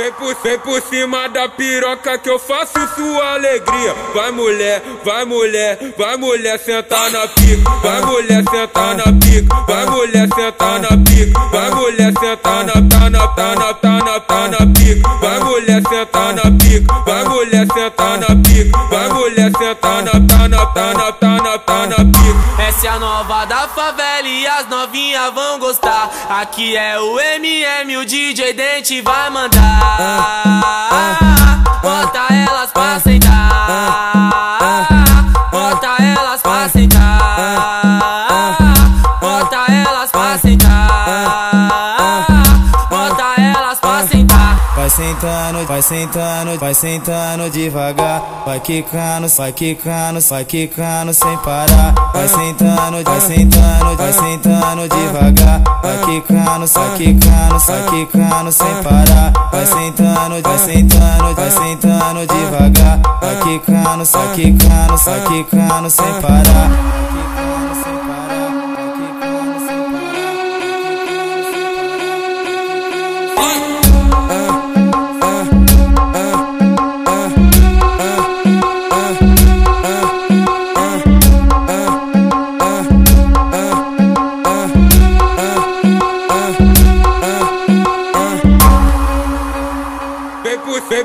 Vem por, vem por cima da piroca que eu faço sua alegria. Vai mulher, vai mulher, vai mulher sentar na pica. Vai mulher sentar na pica. Vai mulher sentar na pica. Vai mulher sentar na tá na tá na tá na tá na pica. Vai mulher sentar na pica. Vai mulher sentar na pica. Vai mulher sentar na tá na tá na tá na nova da favela e as novinhas vão gostar. Aqui é o MM, o DJ Dente vai mandar. Bota elas pra. Sentando, vai sentando, vai sentando devagar. Vai quicando, vai quicando, vai quicando sem parar. Vai sentando, vai sentando, vai sentando devagar. Vai quicando, vai quicando, vai quicando sem parar. Vai sentando, vai sentando, vai sentando devagar. Vai quicando, vai quicando, vai quicando sem parar.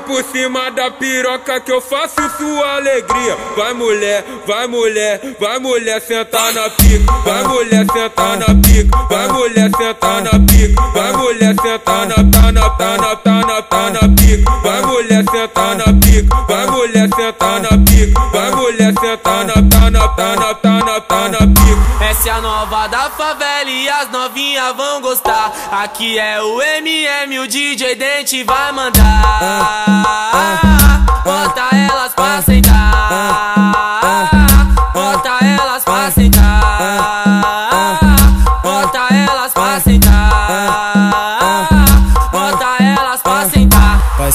Por, cima da piroca que eu faço sua alegria. Vai mulher, vai mulher, vai mulher sentar na pica. Vai mulher sentar na pica. Vai mulher sentar na pica. Vai mulher sentar na tá na tá na tá na tá na pica. Vai mulher sentar na pica. Vai mulher sentar na pica. Vai mulher sentar na tá na tá na tá na tá na a nova da favela e as novinhas vão gostar. Aqui é o MM, o DJ Dente vai mandar. Bota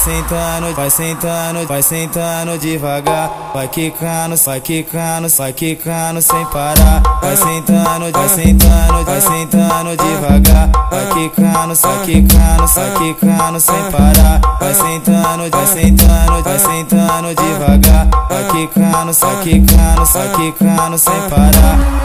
sentando, vai sentando, vai sentando devagar. Vai quicando, vai quicando, vai quicando sem parar. Vai sentando, vai sentando, vai sentando devagar. Vai quicando, vai quicando, vai quicando sem parar. Vai sentando, vai sentando, vai sentando devagar. Vai quicando, vai quicando, vai quicando sem parar.